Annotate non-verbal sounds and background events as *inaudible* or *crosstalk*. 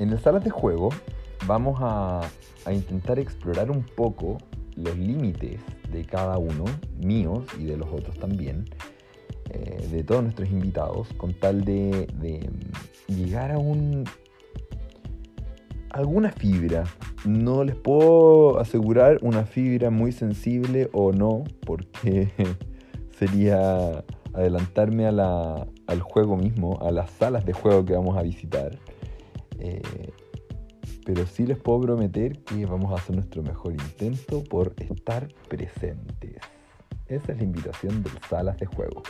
En el Salas de Juego vamos a, intentar explorar un poco los límites de cada uno, míos y de los otros también, eh, de todos nuestros invitados, con tal de, de llegar a un alguna fibra. No les puedo asegurar una fibra muy sensible o no, porque *laughs* sería adelantarme al juego mismo, a las salas de juego que vamos a visitar. Eh, pero sí les puedo prometer que vamos a hacer nuestro mejor intento por estar presentes. Esa es la invitación del salas de juego.